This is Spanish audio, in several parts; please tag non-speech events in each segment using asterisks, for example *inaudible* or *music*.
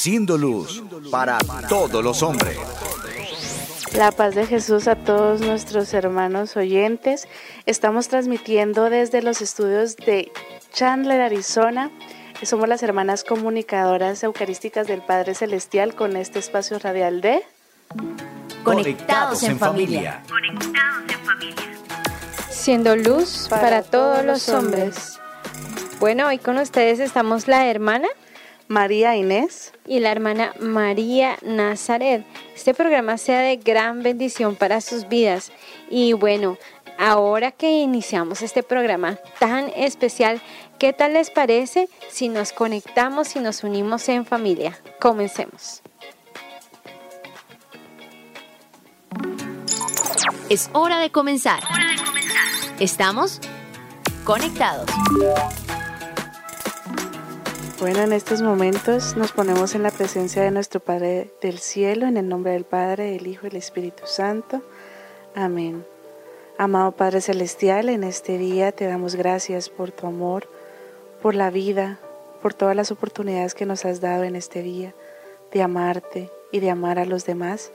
Conectados. Siendo luz para todos los hombres. La paz de Jesús a todos nuestros hermanos oyentes. Estamos transmitiendo desde los estudios de Chandler, Arizona. Somos las hermanas comunicadoras eucarísticas del Padre Celestial con este espacio radial de Conectados en familia. Siendo luz para, todos los hombres. Bueno, hoy con ustedes estamos la hermana María Inés y la hermana María Nazaret. Este programa sea de gran bendición para sus vidas. Y bueno, ahora que iniciamos este programa tan especial, ¿qué tal les parece si nos conectamos y nos unimos en familia? Comencemos. Es hora de comenzar. Estamos conectados. Bueno, en estos momentos nos ponemos en la presencia de nuestro Padre del Cielo, en el nombre del Padre, del Hijo y del Espíritu Santo. Amén. Amado Padre Celestial, en este día te damos gracias por tu amor, por la vida, por todas las oportunidades que nos has dado en este día de amarte y de amar a los demás.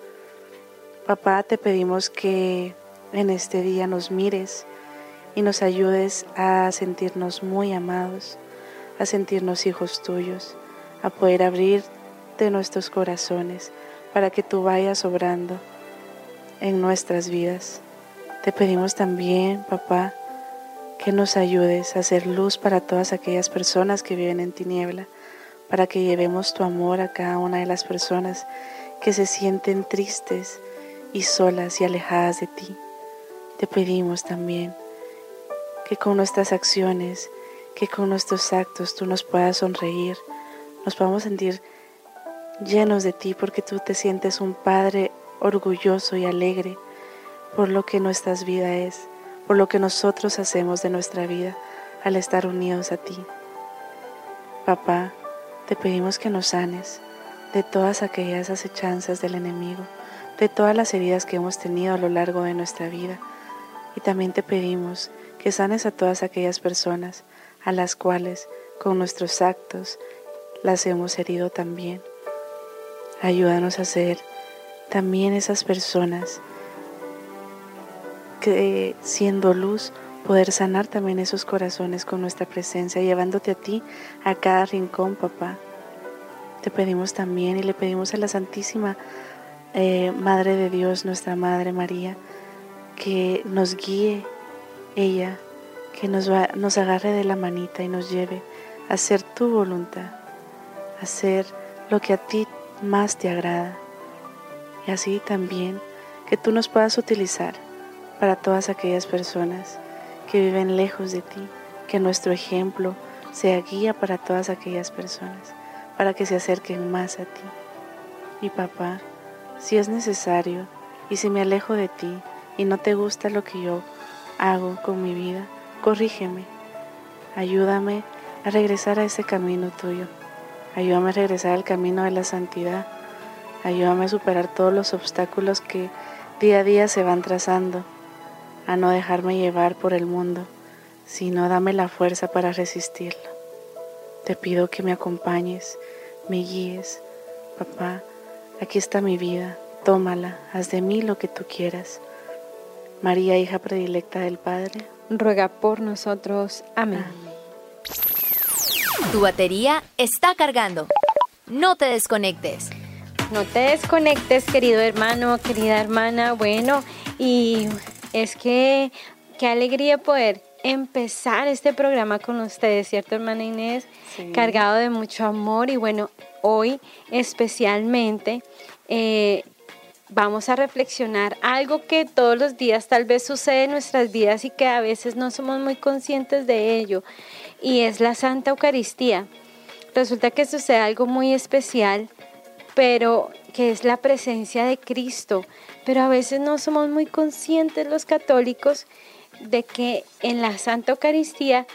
Papá, te pedimos que en este día nos mires y nos ayudes a sentirnos muy amados a sentirnos hijos tuyos, a poder abrir de nuestros corazones para que tú vayas obrando en nuestras vidas. Te pedimos también, papá, que nos ayudes a hacer luz para todas aquellas personas que viven en tiniebla, para que llevemos tu amor a cada una de las personas que se sienten tristes y solas y alejadas de ti. Te pedimos también que con nuestras acciones que con nuestros actos tú nos puedas sonreír, nos podamos sentir llenos de ti porque tú te sientes un Padre orgulloso y alegre por lo que nuestra vida es, por lo que nosotros hacemos de nuestra vida al estar unidos a ti. Papá, te pedimos que nos sanes de todas aquellas acechanzas del enemigo, de todas las heridas que hemos tenido a lo largo de nuestra vida. Y también te pedimos que sanes a todas aquellas personas a las cuales con nuestros actos las hemos herido también. Ayúdanos a ser también esas personas que siendo luz poder sanar también esos corazones con nuestra presencia, llevándote a ti a cada rincón, papá. Te pedimos también y le pedimos a la Santísima eh, Madre de Dios, nuestra Madre María, que nos guíe ella que nos, va, nos agarre de la manita y nos lleve a hacer tu voluntad, a hacer lo que a ti más te agrada. Y así también que tú nos puedas utilizar para todas aquellas personas que viven lejos de ti, que nuestro ejemplo sea guía para todas aquellas personas, para que se acerquen más a ti. Y papá, si es necesario y si me alejo de ti y no te gusta lo que yo hago con mi vida, corrígeme, ayúdame a regresar a ese camino tuyo, ayúdame a regresar al camino de la santidad, ayúdame a superar todos los obstáculos que día a día se van trazando, a no dejarme llevar por el mundo, sino dame la fuerza para resistirlo. Te pido que me acompañes, me guíes, papá, aquí está mi vida, tómala, haz de mí lo que tú quieras. María, hija predilecta del Padre, ruega por nosotros. Amén. Tu batería está cargando. No te desconectes. No te desconectes, querido hermano, querida hermana. Bueno, y es que qué alegría poder empezar este programa con ustedes, ¿cierto, hermana Inés? Cargado de mucho amor y bueno, hoy especialmente eh, vamos a reflexionar algo que todos los días tal vez sucede en nuestras vidas y que a veces no somos muy conscientes de ello, y es la Santa Eucaristía. Resulta que sucede algo muy especial pero que es la presencia de Cristo. Pero a veces no somos muy conscientes los católicos de que en la Santa Eucaristía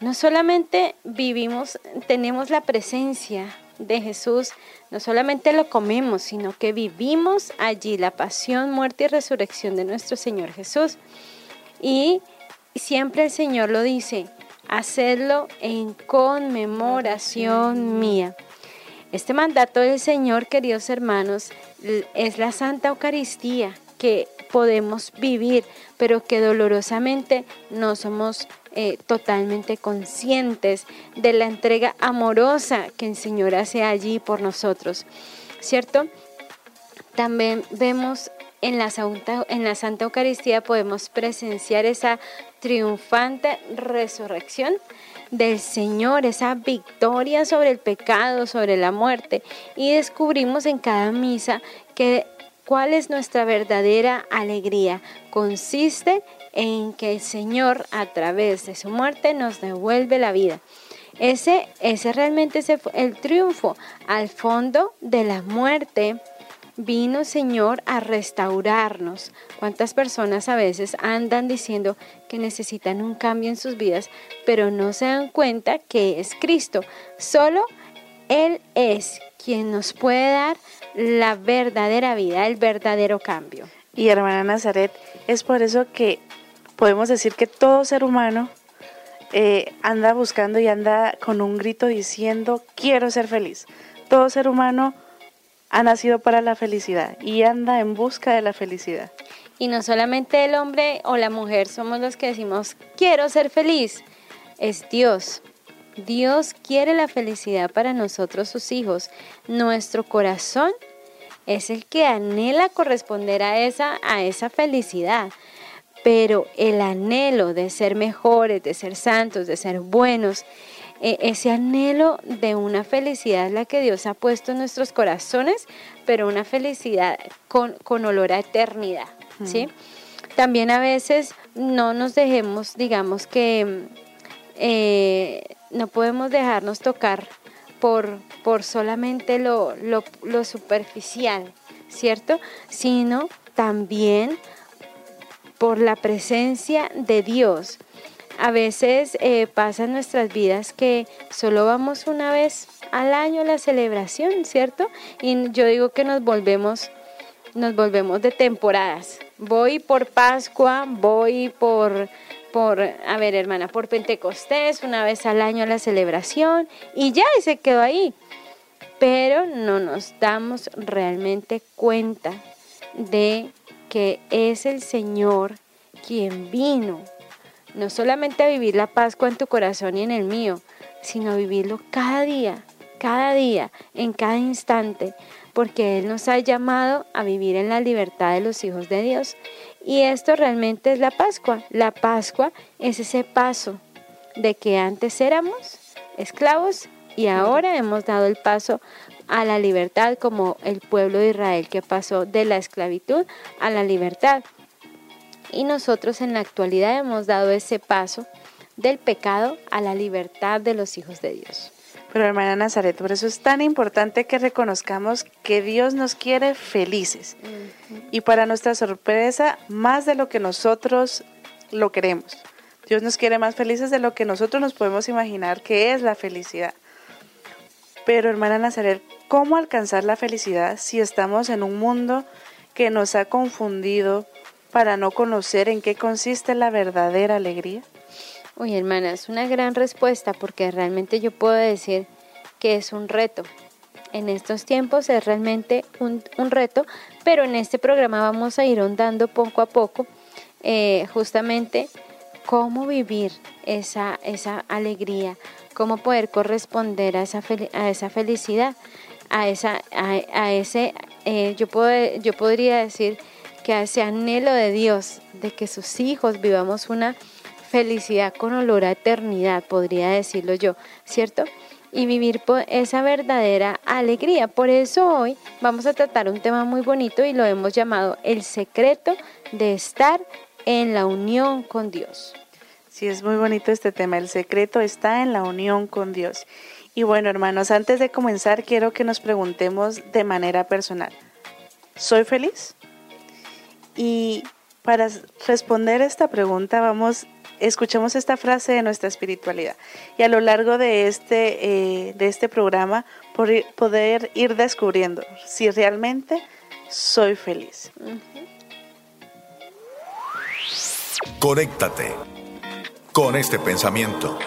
no solamente vivimos, tenemos la presencia de Jesús, no solamente lo comemos, sino que vivimos allí la pasión, muerte y resurrección de nuestro Señor Jesús. Y siempre el Señor lo dice, hacedlo en conmemoración mía. Este mandato del Señor, queridos hermanos, es la Santa Eucaristía que podemos vivir, pero que dolorosamente no somos eh, totalmente conscientes de la entrega amorosa que el Señor hace allí por nosotros, ¿cierto? También vemos en la, Santa, en la Santa Eucaristía podemos presenciar esa triunfante resurrección del Señor, esa victoria sobre el pecado, sobre la muerte. Y descubrimos en cada misa que cuál es nuestra verdadera alegría. Consiste en que el Señor a través de su muerte nos devuelve la vida. Ese, ese realmente es el triunfo. Al fondo de la muerte vino Señor a restaurarnos. ¿Cuántas personas a veces andan diciendo que necesitan un cambio en sus vidas, pero no se dan cuenta que es Cristo? Solo Él es quien nos puede dar la verdadera vida, el verdadero cambio. Y hermana Nazaret, es por eso que podemos decir que todo ser humano eh, anda buscando y anda con un grito diciendo, quiero ser feliz. Todo ser humano ha nacido para la felicidad y anda en busca de la felicidad. Y no solamente el hombre o la mujer somos los que decimos, quiero ser feliz, es Dios. Dios quiere la felicidad para nosotros, sus hijos. Nuestro corazón es el que anhela corresponder a esa, a esa felicidad pero el anhelo de ser mejores, de ser santos, de ser buenos, e, ese anhelo de una felicidad la que Dios ha puesto en nuestros corazones, pero una felicidad con, olor a eternidad, ¿sí? También a veces no nos dejemos, digamos que eh, no podemos dejarnos tocar por, por solamente lo, lo superficial, ¿cierto? Sino también por la presencia de Dios. A veces eh, pasa en nuestras vidas que solo vamos una vez al año a la celebración, ¿cierto? Y yo digo que nos volvemos, nos volvemos de temporadas. Voy por Pascua, voy por, por, a ver hermana, por Pentecostés, una vez al año a la celebración y ya y se quedó ahí. Pero no nos damos realmente cuenta de que es el Señor quien vino, no solamente a vivir la Pascua en tu corazón y en el mío, sino a vivirlo cada día, cada día, en cada instante, porque Él nos ha llamado a vivir en la libertad de los hijos de Dios. Y esto realmente es la Pascua. La Pascua es ese paso de que antes éramos esclavos y ahora hemos dado el paso a la libertad como el pueblo de Israel que pasó de la esclavitud a la libertad. Y nosotros en la actualidad hemos dado ese paso del pecado a la libertad de los hijos de Dios. Pero hermana Nazaret, por eso es tan importante que reconozcamos que Dios nos quiere felices. Y para nuestra sorpresa, más de lo que nosotros lo queremos. Dios nos quiere más felices de lo que nosotros nos podemos imaginar que es la felicidad. Pero hermana Nazaret, ¿cómo alcanzar la felicidad si estamos en un mundo que nos ha confundido para no conocer en qué consiste la verdadera alegría? Uy, hermana, es una gran respuesta porque realmente yo puedo decir que es un reto. En estos tiempos es realmente un, reto, pero en este programa vamos a ir ondando poco a poco eh, justamente cómo vivir esa, esa alegría, cómo poder corresponder a esa, a esa felicidad, a, esa, a, ese, eh, yo, puedo, yo podría decir que a ese anhelo de Dios de que sus hijos vivamos una felicidad con olor a eternidad, podría decirlo yo, ¿cierto? Y vivir esa verdadera alegría. Por eso hoy vamos a tratar un tema muy bonito y lo hemos llamado el secreto de estar en la unión con Dios. Sí, es muy bonito este tema. El secreto está en la unión con Dios. Y bueno, hermanos, antes de comenzar, quiero que nos preguntemos de manera personal, ¿soy feliz? Y para responder esta pregunta, vamos, escuchemos esta frase de nuestra espiritualidad. Y a lo largo de este, eh, de este programa, por poder ir descubriendo si realmente soy feliz. Conéctate con este pensamiento.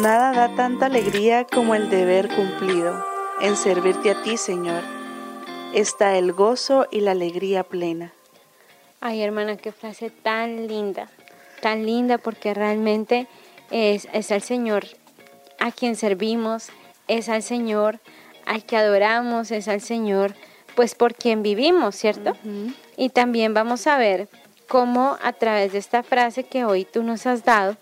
Nada da tanta alegría como el deber cumplido. En servirte a ti, Señor, está el gozo y la alegría plena. Ay, hermana, qué frase tan linda, tan linda porque realmente es, es al Señor a quien servimos, es al Señor al que adoramos, es al Señor, pues por quien vivimos, ¿cierto? Y también vamos a ver cómo a través de esta frase que hoy tú nos has dado,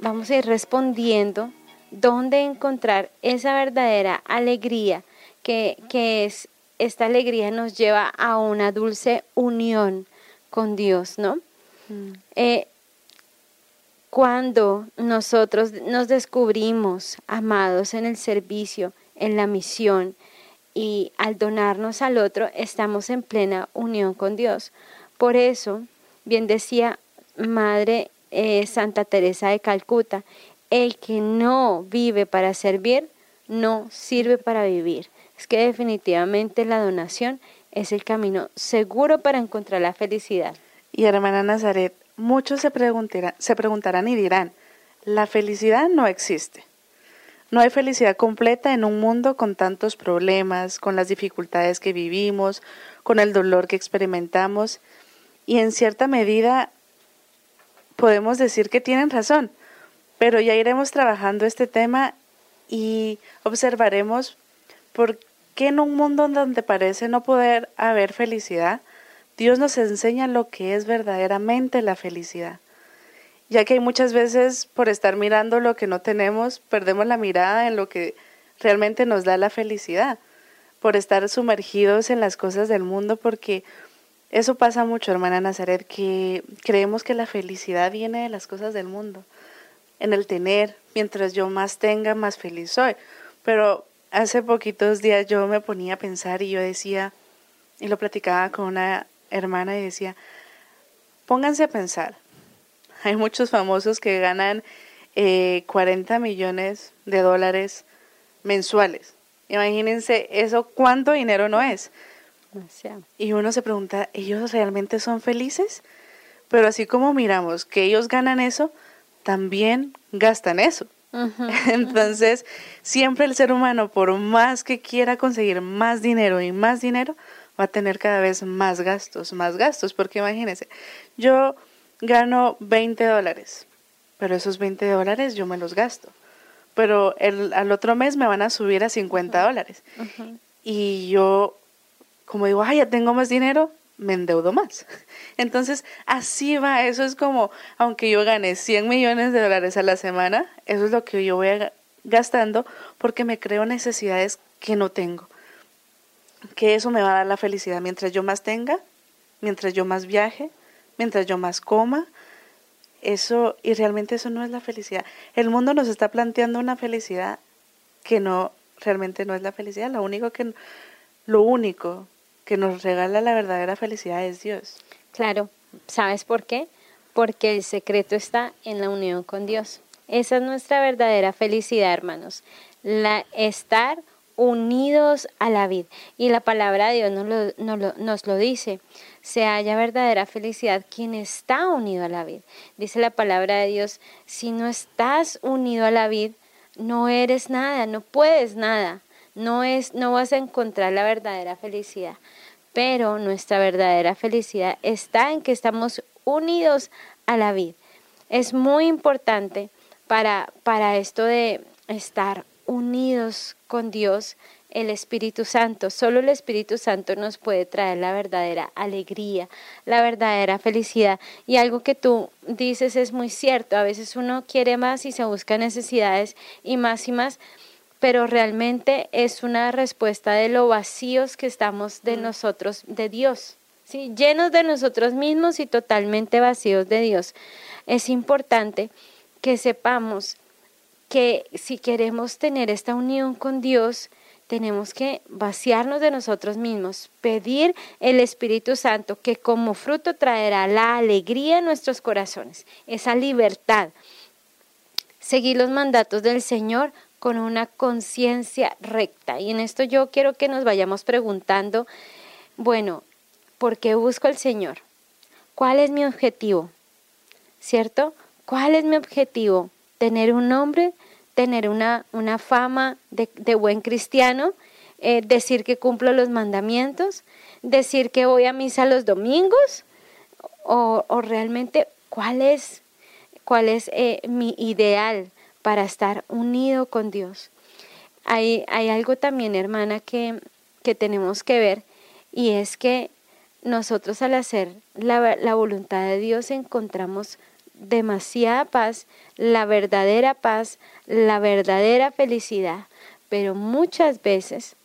vamos a ir respondiendo dónde encontrar esa verdadera alegría, que, es esta alegría nos lleva a una dulce unión con Dios, ¿no? Mm. Eh, cuando nosotros nos descubrimos amados en el servicio, en la misión, y al donarnos al otro, estamos en plena unión con Dios. Por eso, bien decía Madre eh, Santa Teresa de Calcuta, el que no vive para servir, no sirve para vivir. Es que definitivamente la donación es el camino seguro para encontrar la felicidad. Y hermana Nazaret, muchos se preguntarán, se preguntarán y dirán, la felicidad no existe. No hay felicidad completa en un mundo con tantos problemas, con las dificultades que vivimos, con el dolor que experimentamos. Y en cierta medida podemos decir que tienen razón, pero ya iremos trabajando este tema y observaremos por qué en un mundo donde parece no poder haber felicidad, Dios nos enseña lo que es verdaderamente la felicidad. Ya que muchas veces por estar mirando lo que no tenemos, perdemos la mirada en lo que realmente nos da la felicidad, por estar sumergidos en las cosas del mundo, porque eso pasa mucho, hermana Nazaret, que creemos que la felicidad viene de las cosas del mundo, en el tener, mientras yo más tenga, más feliz soy. Pero hace poquitos días yo me ponía a pensar y yo decía, y lo platicaba con una hermana y decía, pónganse a pensar, hay muchos famosos que ganan 40 eh, millones de dólares mensuales. Imagínense eso, cuánto dinero no es. Y uno se pregunta, ¿ellos realmente son felices? Pero así como miramos que ellos ganan eso, también gastan eso. *laughs* Entonces, siempre el ser humano, por más que quiera conseguir más dinero y más dinero, va a tener cada vez más gastos, más gastos, porque imagínense, yo gano 20 dólares, pero esos 20 dólares yo me los gasto, pero el, al otro mes me van a subir a 50 dólares. Y yo como digo, ay, ya tengo más dinero, me endeudo más. *laughs* Entonces, así va, eso es como, aunque yo gane 100 millones de dólares a la semana, eso es lo que yo voy gastando porque me creo necesidades que no tengo. Que eso me va a dar la felicidad mientras yo más tenga, mientras yo más viaje, mientras yo más coma. Eso, y realmente eso no es la felicidad. El mundo nos está planteando una felicidad que no, realmente no es la felicidad. Lo único que, lo único que nos regala la verdadera felicidad es Dios. Claro, ¿sabes por qué? Porque el secreto está en la unión con Dios. Esa es nuestra verdadera felicidad, hermanos. La estar unidos a la vida. Y la palabra de Dios nos lo, nos lo, dice. Se halla verdadera felicidad quien está unido a la vida. Dice la palabra de Dios, si no estás unido a la vida, no eres nada, no puedes nada. No es no vas a encontrar la verdadera felicidad pero nuestra verdadera felicidad está en que estamos unidos a la vida. Es muy importante para, para esto de estar unidos con Dios, el Espíritu Santo. Solo el Espíritu Santo nos puede traer la verdadera alegría, la verdadera felicidad. Y algo que tú dices es muy cierto. A veces uno quiere más y se busca necesidades y más y más, pero realmente es una respuesta de lo vacíos que estamos de nosotros, de Dios, ¿sí? llenos de nosotros mismos y totalmente vacíos de Dios. Es importante que sepamos que si queremos tener esta unión con Dios, tenemos que vaciarnos de nosotros mismos, pedir el Espíritu Santo que como fruto traerá la alegría en nuestros corazones, esa libertad. Seguir los mandatos del Señor con una conciencia recta. Y en esto yo quiero que nos vayamos preguntando, bueno, ¿por qué busco al Señor? ¿Cuál es mi objetivo? ¿Cierto? ¿Cuál es mi objetivo? Tener un nombre tener una, una fama de, buen cristiano, eh, decir que cumplo los mandamientos, decir que voy a misa los domingos, o, realmente cuál es, cuál es eh, mi ideal para estar unido con Dios. Hay, hay algo también, hermana, que, que, tenemos que ver y es que nosotros al hacer la, la voluntad de Dios encontramos demasiada paz, la verdadera paz, la verdadera felicidad. Pero muchas veces,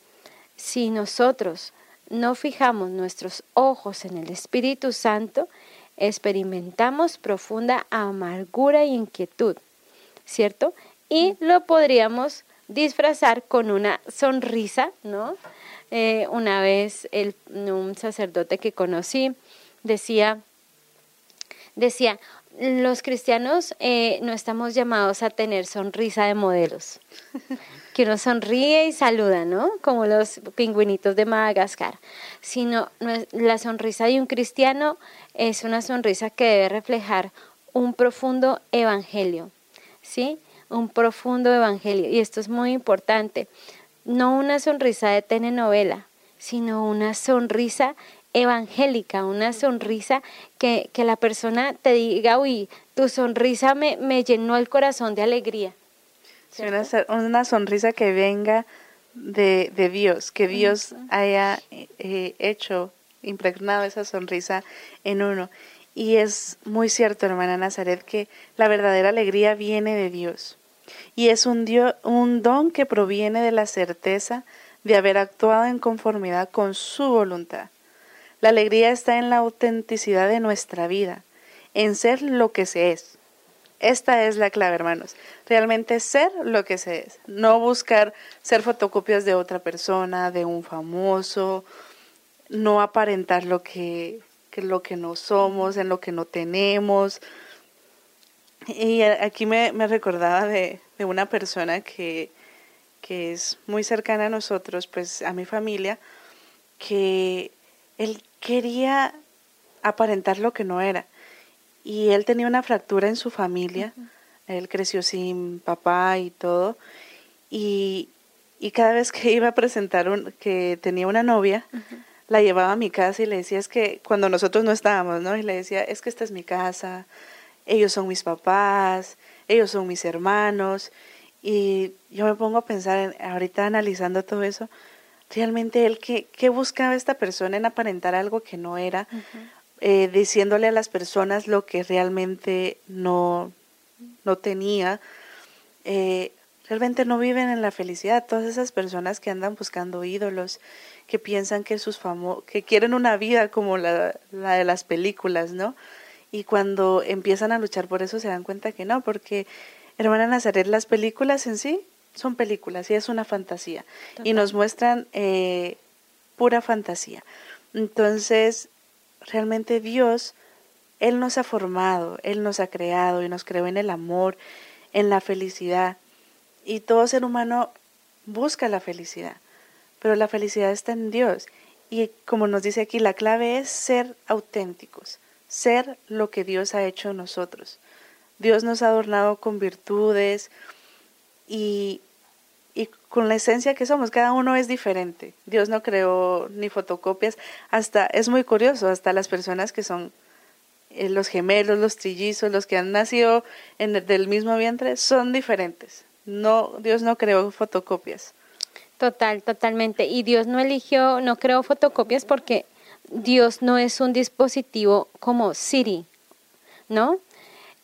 si nosotros no fijamos nuestros ojos en el Espíritu Santo, experimentamos profunda amargura y inquietud, ¿cierto? Y lo podríamos disfrazar con una sonrisa, ¿no? Eh, una vez el, un sacerdote que conocí decía, decía, los cristianos eh, no estamos llamados a tener sonrisa de modelos, que uno sonríe y saluda, ¿no? Como los pingüinitos de Madagascar, sino la sonrisa de un cristiano es una sonrisa que debe reflejar un profundo evangelio, ¿sí? Un profundo evangelio. Y esto es muy importante. No una sonrisa de telenovela, sino una sonrisa evangélica, una sonrisa que, la persona te diga, uy, tu sonrisa me, me llenó el corazón de alegría. una, sonrisa que venga de, Dios, que Dios haya eh, hecho, impregnado esa sonrisa en uno. Y es muy cierto, hermana Nazaret, que la verdadera alegría viene de Dios. Y es un, un don que proviene de la certeza de haber actuado en conformidad con su voluntad. La alegría está en la autenticidad de nuestra vida, en ser lo que se es. Esta es la clave, hermanos. Realmente ser lo que se es. No buscar ser fotocopias de otra persona, de un famoso, no aparentar lo que, lo que no somos, en lo que no tenemos. Y aquí me, recordaba de, de, una persona que, que es muy cercana a nosotros, pues a mi familia, que él quería aparentar lo que no era. Y él tenía una fractura en su familia, él creció sin papá y todo, y, cada vez que iba a presentar un, que tenía una novia, la llevaba a mi casa y le decía, es que cuando nosotros no estábamos, ¿no? Y le decía, es que esta es mi casa, ellos son mis papás, ellos son mis hermanos. Y yo me pongo a pensar, en, ahorita analizando todo eso, realmente él qué, qué buscaba esta persona en aparentar algo que no era, eh, diciéndole a las personas lo que realmente no, no tenía. Eh, realmente no viven en la felicidad. Todas esas personas que andan buscando ídolos, que piensan que sus famo que quieren una vida como la, la de las películas, ¿no? Y cuando empiezan a luchar por eso se dan cuenta que no, porque hermana Nazaret, las películas en sí son películas y es una fantasía. Y nos muestran eh, pura fantasía. Entonces, realmente Dios, Él nos ha formado, Él nos ha creado y nos creó en el amor, en la felicidad. Y todo ser humano busca la felicidad, pero la felicidad está en Dios. Y como nos dice aquí, la clave es ser auténticos, ser lo que Dios ha hecho en nosotros. Dios nos ha adornado con virtudes, y, con la esencia que somos, cada uno es diferente. Dios no creó ni fotocopias, hasta es muy curioso, hasta las personas que son eh, los gemelos, los trillizos, los que han nacido en del mismo vientre, son diferentes. No, Dios no creó fotocopias. Total, totalmente. Y Dios no eligió, no creó fotocopias porque Dios no es un dispositivo como Siri, ¿no?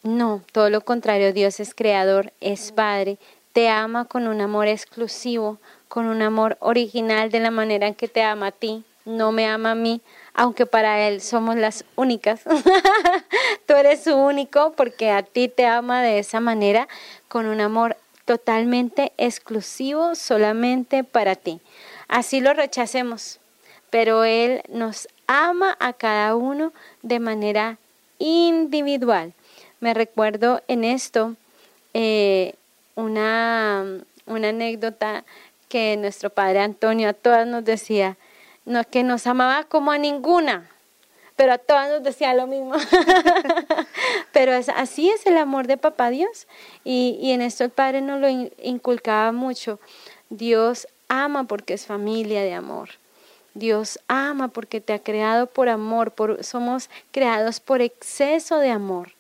No, todo lo contrario, Dios es creador, es padre, te ama con un amor exclusivo, con un amor original de la manera en que te ama a ti, no me ama a mí, aunque para Él somos las únicas. *laughs* Tú eres su único porque a ti te ama de esa manera, con un amor totalmente exclusivo solamente para ti. Así lo rechacemos, pero Él nos ama a cada uno de manera individual. Me recuerdo en esto eh, una, una anécdota que nuestro padre Antonio a todas nos decía, no, que nos amaba como a ninguna, pero a todas nos decía lo mismo. *laughs* pero es, así es el amor de papá Dios. Y, y en esto el Padre nos lo inculcaba mucho. Dios ama porque es familia de amor. Dios ama porque te ha creado por amor, por, somos creados por exceso de amor.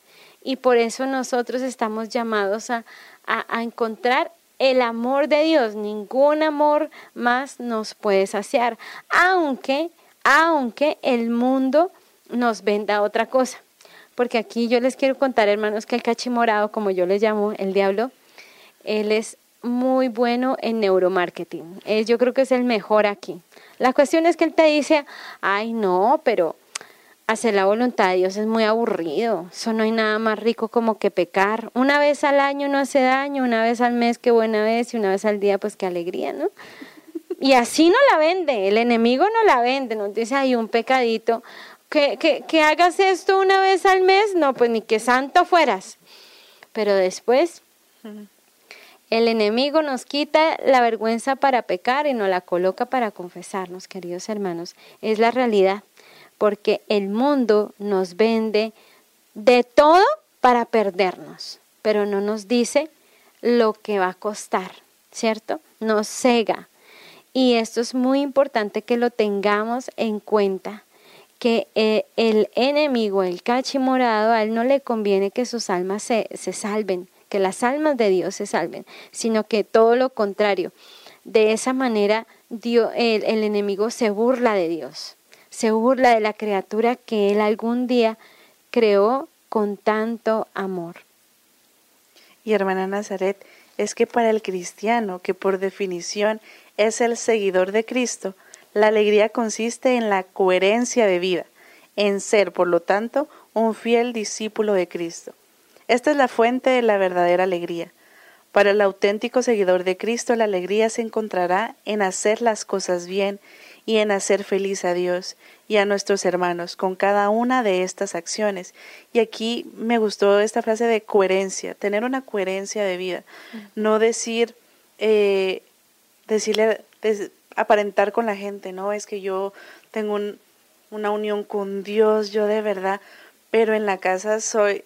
Y por eso nosotros estamos llamados a, a, encontrar el amor de Dios. Ningún amor más nos puede saciar, aunque, aunque el mundo nos venda otra cosa. Porque aquí yo les quiero contar, hermanos, que el cachimorado, como yo le llamo, el diablo, él es muy bueno en neuromarketing. yo creo que es el mejor aquí. La cuestión es que él te dice, ay no, pero hacer la voluntad de Dios es muy aburrido. Eso no hay nada más rico como que pecar. Una vez al año no hace daño, una vez al mes qué buena vez y una vez al día pues qué alegría, ¿no? Y así no la vende, el enemigo no la vende, nos dice, hay un pecadito, que, que, que hagas esto una vez al mes, no, pues ni que santo fueras. Pero después el enemigo nos quita la vergüenza para pecar y nos la coloca para confesarnos, queridos hermanos. Es la realidad, porque el mundo nos vende de todo para perdernos, pero no nos dice lo que va a costar, ¿cierto? Nos cega. Y esto es muy importante que lo tengamos en cuenta que eh, el enemigo, el cachimorado, a él no le conviene que sus almas se, se salven, que las almas de Dios se salven, sino que todo lo contrario. De esa manera el enemigo se burla de Dios, se burla de la criatura que él algún día creó con tanto amor. Y hermana Nazaret, es que para el cristiano, que por definición es el seguidor de Cristo, la alegría consiste en la coherencia de vida, en ser, por lo tanto, un fiel discípulo de Cristo. Esta es la fuente de la verdadera alegría. Para el auténtico seguidor de Cristo, la alegría se encontrará en hacer las cosas bien y en hacer feliz a Dios y a nuestros hermanos con cada una de estas acciones. Y aquí me gustó esta frase de coherencia, tener una coherencia de vida, no decir, eh, decirle, aparentar con la gente, no, es que yo tengo una unión con Dios, yo de verdad, pero en la casa soy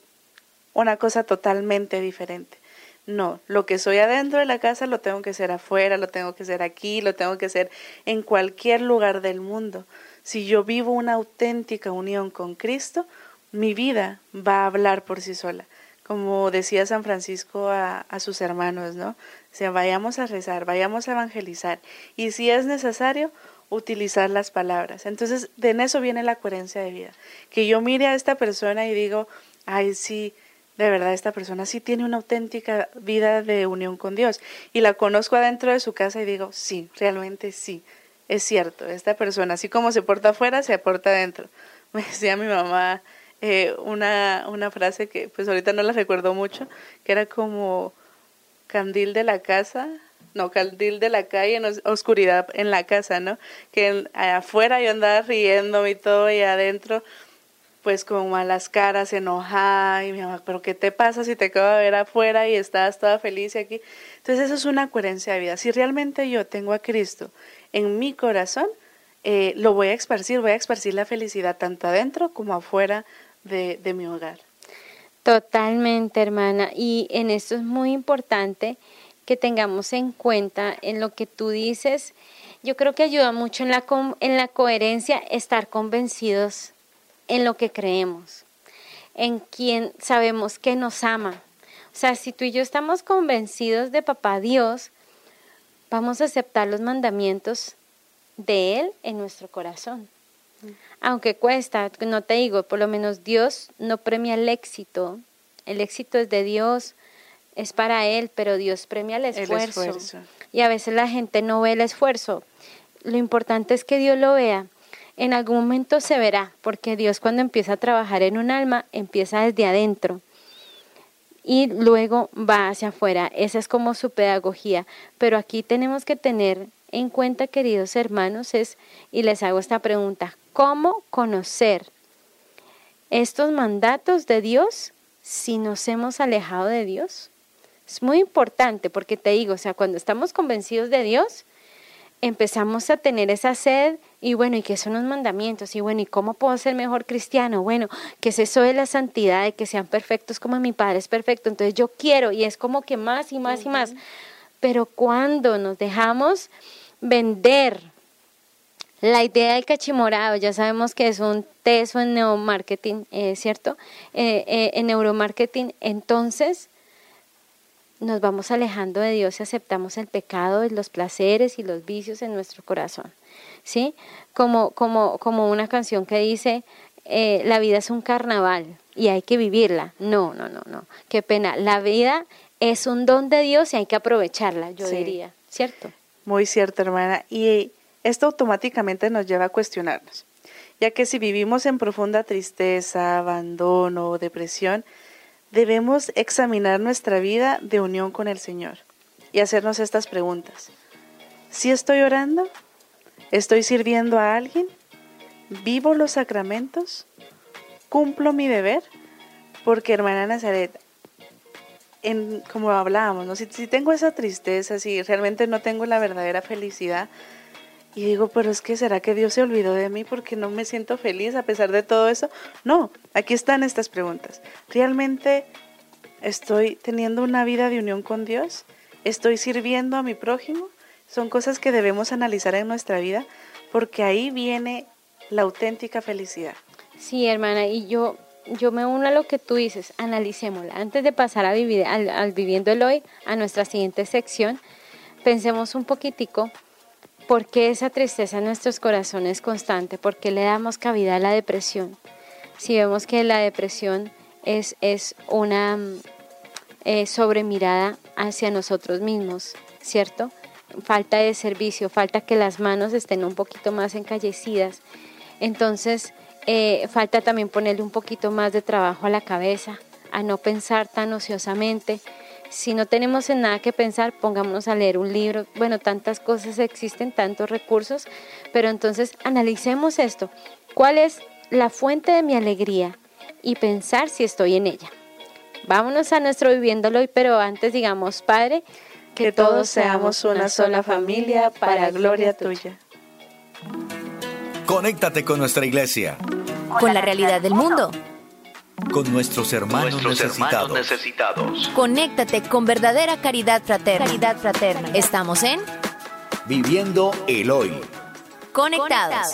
una cosa totalmente diferente. No, lo que soy adentro de la casa lo tengo que ser afuera, lo tengo que ser aquí, lo tengo que ser en cualquier lugar del mundo. Si yo vivo una auténtica unión con Cristo, mi vida va a hablar por sí sola. Como decía San Francisco a, a sus hermanos, ¿no? O sea, vayamos a rezar, vayamos a evangelizar. Y si es necesario, utilizar las palabras. Entonces, de eso viene la coherencia de vida. Que yo mire a esta persona y digo, ay, sí, de verdad esta persona sí tiene una auténtica vida de unión con Dios. Y la conozco adentro de su casa y digo, sí, realmente sí, es cierto, esta persona, así como se porta afuera, se porta adentro. *laughs* Me decía mi mamá eh, una, una frase que pues ahorita no la recuerdo mucho, que era como candil de la casa, no, candil de la calle, en oscuridad en la casa, ¿no? Que afuera yo andaba riéndome y todo y adentro pues como a las caras, enojada, y mi mamá, pero ¿qué te pasa si te acabo de ver afuera y estás toda feliz aquí? Entonces eso es una coherencia de vida. Si realmente yo tengo a Cristo en mi corazón, eh, lo voy a esparcir, voy a esparcir la felicidad tanto adentro como afuera de, de mi hogar. Totalmente, hermana. Y en esto es muy importante que tengamos en cuenta en lo que tú dices. Yo creo que ayuda mucho en la, en la coherencia estar convencidos en lo que creemos, en quien sabemos que nos ama. O sea, si tú y yo estamos convencidos de Papá Dios, vamos a aceptar los mandamientos de Él en nuestro corazón. Aunque cuesta, no te digo, por lo menos Dios no premia el éxito. El éxito es de Dios, es para Él, pero Dios premia el esfuerzo. el esfuerzo. Y a veces la gente no ve el esfuerzo. Lo importante es que Dios lo vea en algún momento se verá, porque Dios cuando empieza a trabajar en un alma, empieza desde adentro y luego va hacia afuera. Esa es como su pedagogía. Pero aquí tenemos que tener en cuenta, queridos hermanos, es, y les hago esta pregunta, ¿cómo conocer estos mandatos de Dios si nos hemos alejado de Dios? Es muy importante porque te digo, o sea, cuando estamos convencidos de Dios, empezamos a tener esa sed y bueno, ¿y qué son los mandamientos? Y bueno, ¿y cómo puedo ser mejor cristiano? Bueno, ¿qué es eso de la santidad, de que sean perfectos como mi Padre es perfecto? Entonces yo quiero y es como que más y más y más. Pero cuando nos dejamos vender la idea del cachimorado, ya sabemos que es un teso en neuromarketing, eh, ¿cierto? Eh, eh, en neuromarketing, entonces nos vamos alejando de Dios y aceptamos el pecado, los placeres y los vicios en nuestro corazón. ¿Sí? Como, como, como una canción que dice, eh, la vida es un carnaval y hay que vivirla. No, no, no, no. Qué pena. La vida es un don de Dios y hay que aprovecharla, yo diría. ¿Cierto? Muy cierto, hermana. Y esto automáticamente nos lleva a cuestionarnos, ya que si vivimos en profunda tristeza, abandono o depresión, debemos examinar nuestra vida de unión con el Señor y hacernos estas preguntas. ¿Si estoy orando? ¿Estoy sirviendo a alguien? ¿Vivo los sacramentos? ¿Cumplo mi deber? Porque hermana Nazaret, en, como hablábamos, ¿no? si, si tengo esa tristeza, si realmente no tengo la verdadera felicidad, y digo, pero es que será que Dios se olvidó de mí porque no me siento feliz a pesar de todo eso. No, aquí están estas preguntas. ¿Realmente estoy teniendo una vida de unión con Dios? ¿Estoy sirviendo a mi prójimo? Son cosas que debemos analizar en nuestra vida porque ahí viene la auténtica felicidad. Sí, hermana, y yo yo me uno a lo que tú dices, analicémosla. Antes de pasar a vivir al, al viviendo el hoy, a nuestra siguiente sección, pensemos un poquitico ¿Por qué esa tristeza en nuestros corazones es constante? ¿Por qué le damos cabida a la depresión? Si vemos que la depresión es, es una eh, sobremirada hacia nosotros mismos, ¿cierto? Falta de servicio, falta que las manos estén un poquito más encallecidas. Entonces, eh, falta también ponerle un poquito más de trabajo a la cabeza, a no pensar tan ociosamente, si no tenemos en nada que pensar, pongámonos a leer un libro. Bueno, tantas cosas existen, tantos recursos, pero entonces analicemos esto. ¿Cuál es la fuente de mi alegría? Y pensar si estoy en ella. Vámonos a nuestro viviéndolo hoy, pero antes digamos, Padre, que, todos seamos una sola familia para gloria tuya. Conéctate con nuestra iglesia. Con la realidad del mundo con nuestros hermanos, necesitados. Conéctate con verdadera caridad fraterna. Caridad fraterna. Estamos en Viviendo el Hoy. Conectados.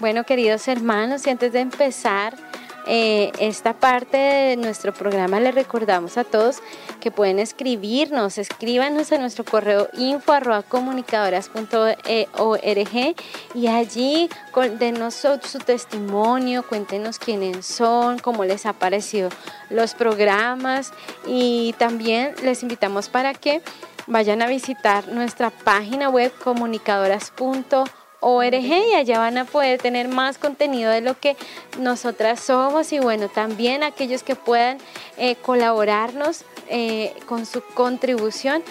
Bueno, queridos hermanos, y antes de empezar eh, esta parte de nuestro programa, les recordamos a todos que pueden escribirnos, escríbanos a nuestro correo info arroba comunicadoras.org y allí denos su, su testimonio, cuéntenos quiénes son, cómo les ha parecido los programas y también les invitamos para que vayan a visitar nuestra página web comunicadoras.org ORG y allá van a poder tener más contenido de lo que nosotras somos y bueno, también aquellos que puedan eh, colaborarnos eh, con su contribución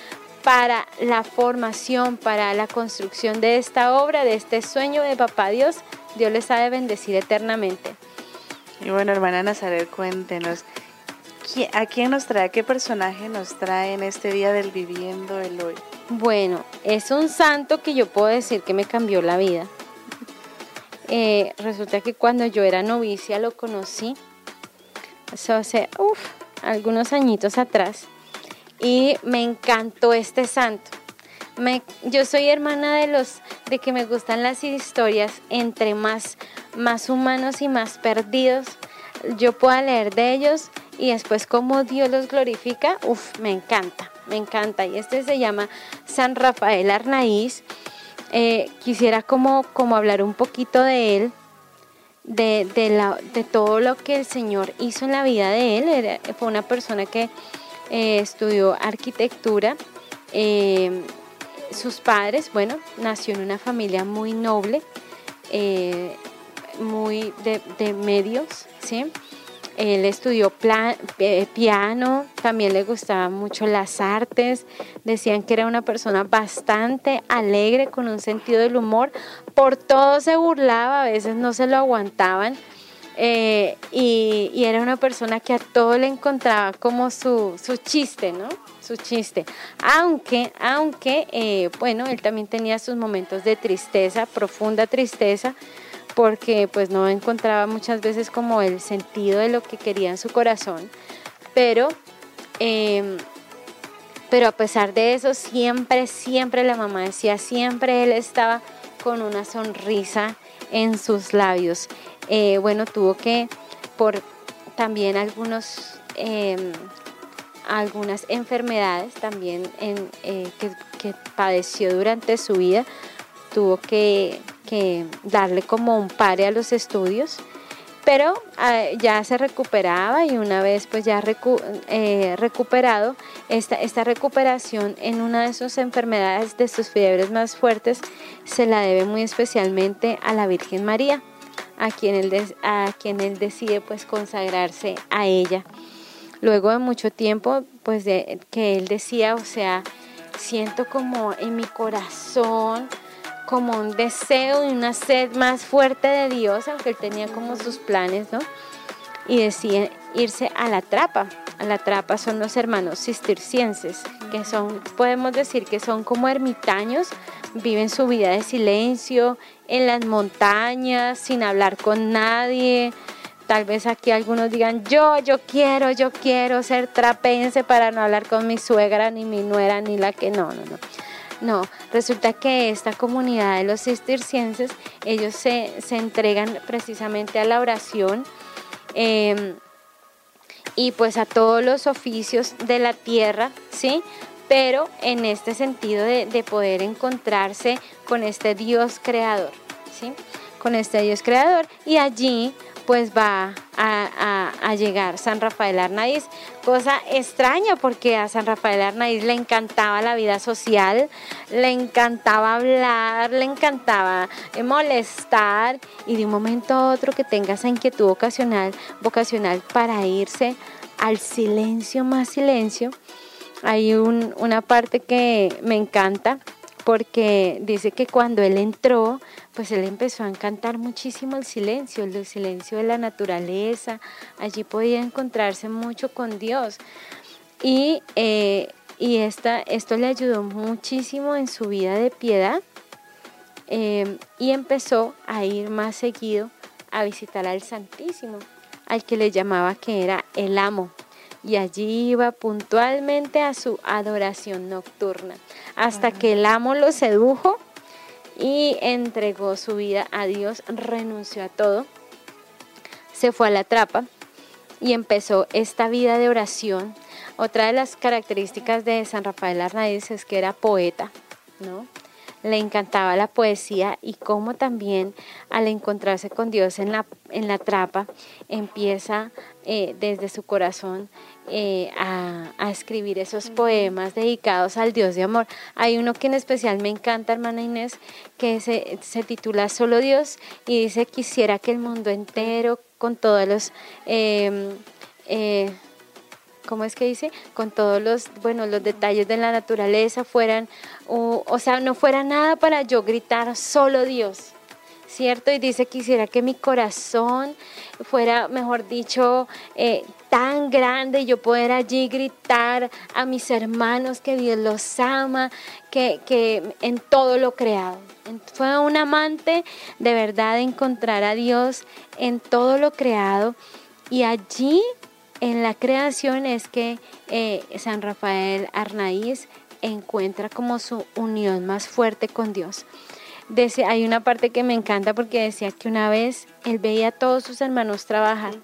para la formación, para la construcción de esta obra, de este sueño de Papá Dios. Dios les ha de bendecir eternamente. Y bueno, hermana Nazaret, cuéntenos, ¿a quién nos trae, qué personaje nos trae en este día del viviendo el hoy? Bueno, es un santo que yo puedo decir que me cambió la vida. Eh, resulta que cuando yo era novicia lo conocí, eso hace algunos añitos atrás, y me encantó este santo. yo soy hermana de los de que me gustan las historias entre más, más humanos y más perdidos. Yo puedo leer de ellos y después cómo Dios los glorifica, uff, me encanta me encanta. Y este se llama San Rafael Arnaiz. Eh, quisiera como, como hablar un poquito de él, de, de, todo lo que el Señor hizo en la vida de él. fue una persona que eh, estudió arquitectura. Eh, sus padres, bueno, nació en una familia muy noble, eh, muy de, medios, ¿sí? Él estudió eh, piano, también le gustaban mucho las artes, decían que era una persona bastante alegre, con un sentido del humor, por todo se burlaba, a veces no se lo aguantaban. Eh, y, era una persona que a todo le encontraba como su, su chiste, ¿no? Su chiste. Aunque, aunque, eh, bueno, él también tenía sus momentos de tristeza, profunda tristeza, porque pues no encontraba muchas veces como el sentido de lo que quería en su corazón. Pero, em, pero a pesar de eso, siempre, siempre la mamá decía, siempre él estaba con una sonrisa en sus labios. Eh, bueno, tuvo que, por también algunos, em, algunas enfermedades también eh, que, padeció durante su vida, tuvo que, que darle como un pare a los estudios pero ah, ya se recuperaba y una vez pues ya eh, recuperado, esta, esta recuperación en una de sus enfermedades, de sus fiebres más fuertes, se la debe muy especialmente a la Virgen María, a quien él, a quien él decide pues consagrarse a ella. Luego de mucho tiempo, pues que él decía, o sea, siento como en mi corazón, como un deseo y una sed más fuerte de Dios, aunque él tenía como sus planes, ¿no? Y decide irse a la trapa. A la trapa son los hermanos cistercienses, que son, podemos decir que son como ermitaños, viven su vida de silencio, en las montañas, sin hablar con nadie. Tal vez aquí algunos digan, yo, yo quiero, yo quiero ser trapense para no hablar con mi suegra, ni mi nuera, ni la que no, no, no no, resulta que esta comunidad de los cistercienses, ellos se, entregan precisamente a la oración em, y pues a todos los oficios de la tierra, ¿sí? Pero en este sentido de, de poder encontrarse con este Dios creador, ¿sí? Con este Dios creador y allí pues va a, llegar San Rafael Arnaiz. Cosa extraña porque a San Rafael Arnaiz le encantaba la vida social, le encantaba hablar, le encantaba molestar y de un momento a otro que tenga esa inquietud vocacional, vocacional para irse al silencio más silencio. Hay una parte que me encanta porque dice que cuando él entró, pues él empezó a encantar muchísimo el silencio, el silencio de la naturaleza, allí podía encontrarse mucho con Dios. Y, eh, y esto le ayudó muchísimo en su vida de piedad eh, y empezó a ir más seguido a visitar al Santísimo, al que le llamaba que era el amo. Y allí iba puntualmente a su adoración nocturna, hasta que el amo lo sedujo y entregó su vida a Dios, renunció a todo, se fue a la trapa y empezó esta vida de oración. Otra de las características de San Rafael Arnaiz es que era poeta, ¿no? Le encantaba la poesía y cómo también al encontrarse con Dios en la, en la trapa empieza eh, desde su corazón eh, a, escribir esos poemas dedicados al Dios de amor. Hay uno que en especial me encanta, hermana Inés, que se, se titula Solo Dios y dice, quisiera que el mundo entero, con todos los... Em, eh, ¿cómo es que dice? Con todos los, bueno, los detalles de la naturaleza fueran, o, sea, no fuera nada para yo gritar solo Dios, ¿cierto? Y dice, quisiera que mi corazón fuera, mejor dicho, eh, tan grande, yo poder allí gritar a mis hermanos que Dios los ama, que, que en todo lo creado. Fue un amante de verdad encontrar a Dios en todo lo creado y allí en la creación es que eh, San Rafael Arnaiz encuentra como su unión más fuerte con Dios hay una parte que me encanta porque decía que una vez él veía a todos sus hermanos trabajar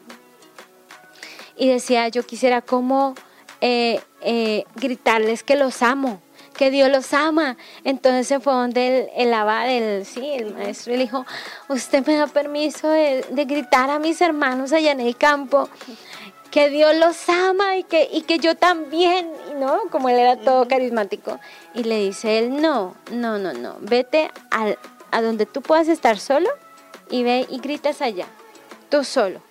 y decía, yo quisiera como eh, eh, gritarles que los amo, que Dios los ama. Entonces se fue donde el, el abad, el, sí, el maestro, y le dijo, usted me da permiso de gritar a mis hermanos allá en el campo que Dios los ama y que, y que yo también, ¿no? Como él era todo carismático. Y le dice él, no, no, no, no, vete al, a donde tú puedas estar solo y ve y gritas allá, tú solo.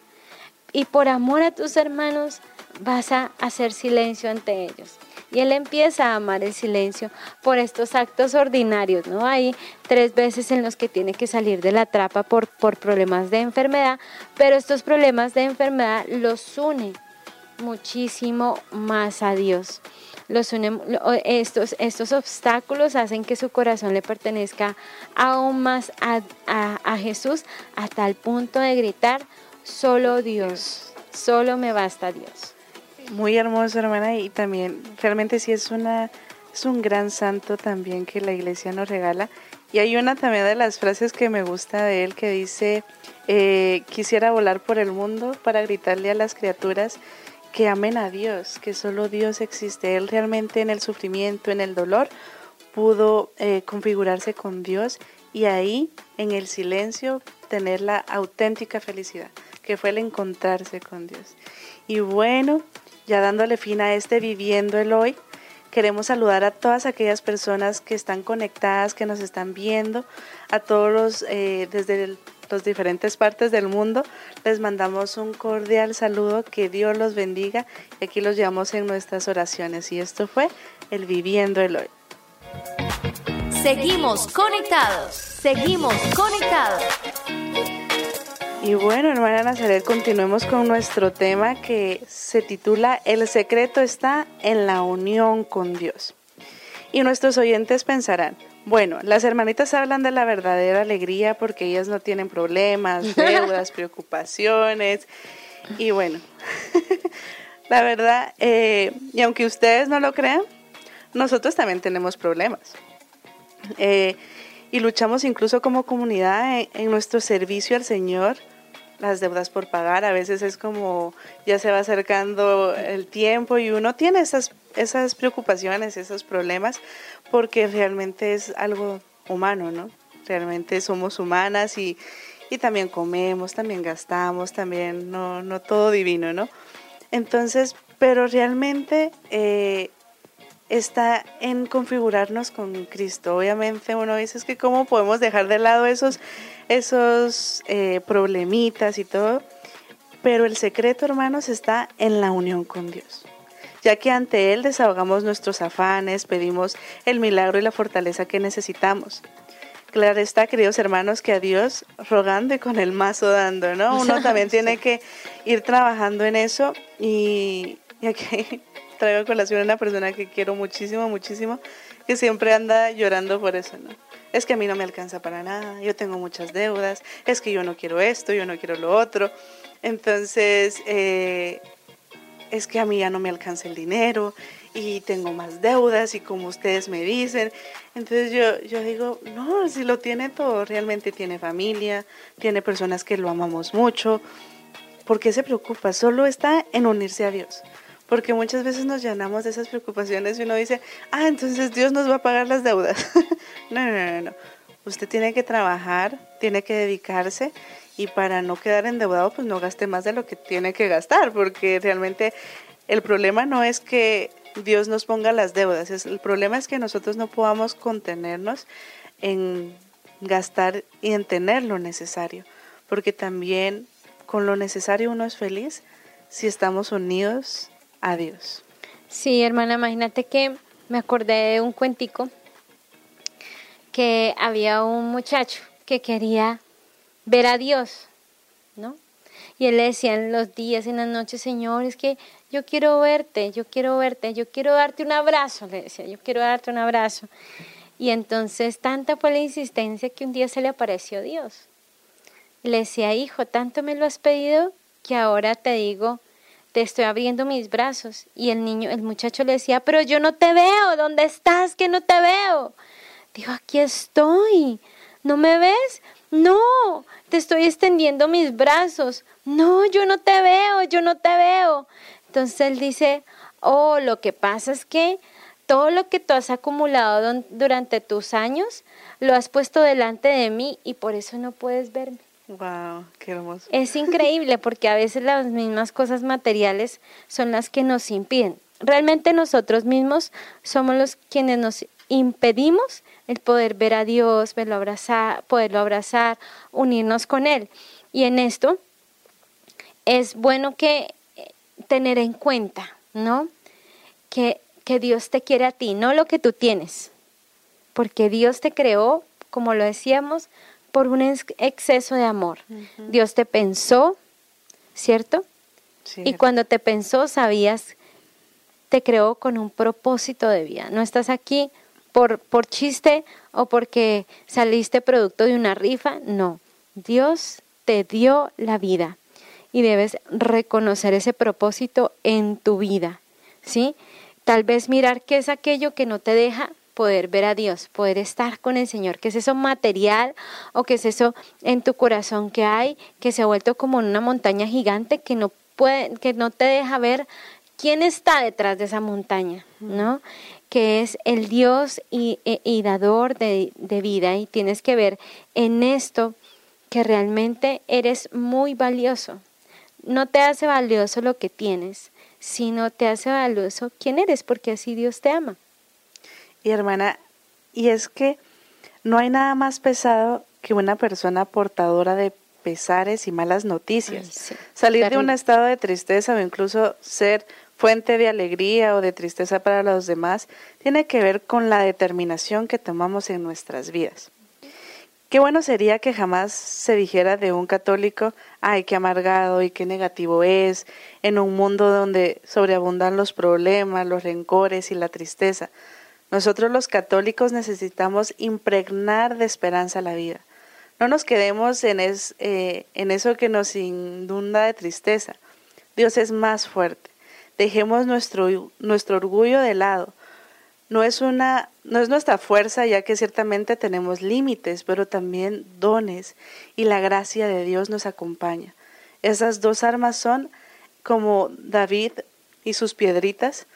Y por amor a tus hermanos vas a hacer silencio ante ellos. Y él empieza a amar el silencio por estos actos ordinarios, ¿no? Hay tres veces en los que tiene que salir de la trapa por, por problemas de enfermedad, pero estos problemas de enfermedad los une muchísimo más a Dios. Los une, estos, estos obstáculos hacen que su corazón le pertenezca aún más a, a Jesús a tal punto de gritar, solo Dios, solo me basta Dios. Muy hermoso, hermana, y también realmente sí es una es un gran santo también que la iglesia nos regala. Y hay una también de las frases que me gusta de él que dice, eh, quisiera volar por el mundo para gritarle a las criaturas que amen a Dios, que solo Dios existe. Él realmente en el sufrimiento, en el dolor, pudo eh, configurarse con Dios y ahí, en el silencio, tener la auténtica felicidad, que fue el encontrarse con Dios. Y bueno, ya dándole fin a este viviendo el hoy, queremos saludar a todas aquellas personas que están conectadas, que nos están viendo, a todos los eh, desde las diferentes partes del mundo. Les mandamos un cordial saludo, que Dios los bendiga y aquí los llevamos en nuestras oraciones. Y esto fue el viviendo el hoy. Seguimos conectados, seguimos conectados. Y bueno, hermana Nazaret, continuemos con nuestro tema que se titula El secreto está en la unión con Dios. Y nuestros oyentes pensarán, bueno, las hermanitas hablan de la verdadera alegría porque ellas no tienen problemas, *laughs* deudas, preocupaciones. Y bueno, *laughs* la verdad, eh, y aunque ustedes no lo crean, nosotros también tenemos problemas. Eh, y luchamos incluso como comunidad en nuestro servicio al Señor las deudas por pagar, a veces es como ya se va acercando el tiempo y uno tiene esas, esas preocupaciones, esos problemas, porque realmente es algo humano, ¿no? Realmente somos humanas y, y también comemos, también gastamos, también no, no todo divino, ¿no? Entonces, pero realmente eh, está en configurarnos con Cristo. Obviamente uno dice es que cómo podemos dejar de lado esos esos eh, problemitas y todo. Pero el secreto, hermanos, está en la unión con Dios. Ya que ante Él desahogamos nuestros afanes, pedimos el milagro y la fortaleza que necesitamos. Claro está, queridos hermanos, que a Dios rogando y con el mazo dando, ¿no? Uno *laughs* también tiene que ir trabajando en eso y, y aquí *laughs* traigo a colación a una persona que quiero muchísimo, muchísimo, que siempre anda llorando por eso, ¿no? Es que a mí no me alcanza para nada, yo tengo muchas deudas, es que yo no quiero esto, yo no quiero lo otro. Entonces, eh, es que a mí ya no me alcanza el dinero y tengo más deudas y como ustedes me dicen. Entonces yo, yo digo, no, si lo tiene todo, realmente tiene familia, tiene personas que lo amamos mucho. ¿Por qué se preocupa? Solo está en unirse a Dios porque muchas veces nos llenamos de esas preocupaciones y uno dice, ah, entonces Dios nos va a pagar las deudas. *laughs* no, no, no, no. Usted tiene que trabajar, tiene que dedicarse y para no quedar endeudado, pues no gaste más de lo que tiene que gastar, porque realmente el problema no es que Dios nos ponga las deudas, el problema es que nosotros no podamos contenernos en gastar y en tener lo necesario, porque también con lo necesario uno es feliz si estamos unidos Adiós. Sí, hermana, imagínate que me acordé de un cuentico que había un muchacho que quería ver a Dios, ¿no? Y él le decía en los días, en las noches, Señor, es que yo quiero verte, yo quiero verte, yo quiero darte un abrazo, le decía, yo quiero darte un abrazo. Y entonces tanta fue la insistencia que un día se le apareció Dios. Le decía, hijo, tanto me lo has pedido que ahora te digo, te estoy abriendo mis brazos. Y el niño, el muchacho le decía, pero yo no te veo, ¿dónde estás? Que no te veo. Dijo, aquí estoy. ¿No me ves? No, te estoy extendiendo mis brazos. No, yo no te veo, yo no te veo. Entonces él dice, oh, lo que pasa es que todo lo que tú has acumulado durante tus años, lo has puesto delante de mí y por eso no puedes verme. Es increíble porque a veces las mismas cosas materiales son las que nos impiden. Realmente nosotros mismos somos los quienes nos impedimos el poder ver a Dios, verlo abrazar, poderlo abrazar, unirnos con Él. Y en esto es bueno que eh, tener en cuenta, ¿no? Que, que Dios te quiere a ti, no lo que tú tienes, porque Dios te creó, como lo decíamos, por un exceso de amor. Dios te pensó, ¿cierto? Y cuando te pensó, sabías, te creó con un propósito de vida. No estás aquí por, por chiste o porque saliste producto de una rifa, no. Dios te dio la vida y debes reconocer ese propósito en tu vida, ¿sí? Tal vez mirar qué es aquello que no te deja poder ver a Dios, poder estar con el Señor, que es eso material o que es eso en tu corazón que hay, que se ha vuelto como una montaña gigante que no puede, que no te deja ver quién está detrás de esa montaña, ¿no? Que es el Dios y, e, y, dador de, de vida y tienes que ver en esto que realmente eres muy valioso. No te hace valioso lo que tienes, sino te hace valioso quién eres, porque así Dios te ama. Y hermana, y es que no hay nada más pesado que una persona portadora de pesares y malas noticias. Salir de un estado de tristeza o incluso ser fuente de alegría o de tristeza para los demás tiene que ver con la determinación que tomamos en nuestras vidas. Qué bueno sería que jamás se dijera de un católico, ay, qué amargado y qué negativo es, en un mundo donde sobreabundan los problemas, los rencores y la tristeza. Nosotros los católicos necesitamos impregnar de esperanza la vida. No nos quedemos en, eh, en eso que nos inunda de tristeza. Dios es más fuerte. Dejemos nuestro, nuestro orgullo de lado. No es, una, no es nuestra fuerza, ya que ciertamente tenemos límites, pero también dones y la gracia de Dios nos acompaña. Esas dos armas son como David y sus piedritas,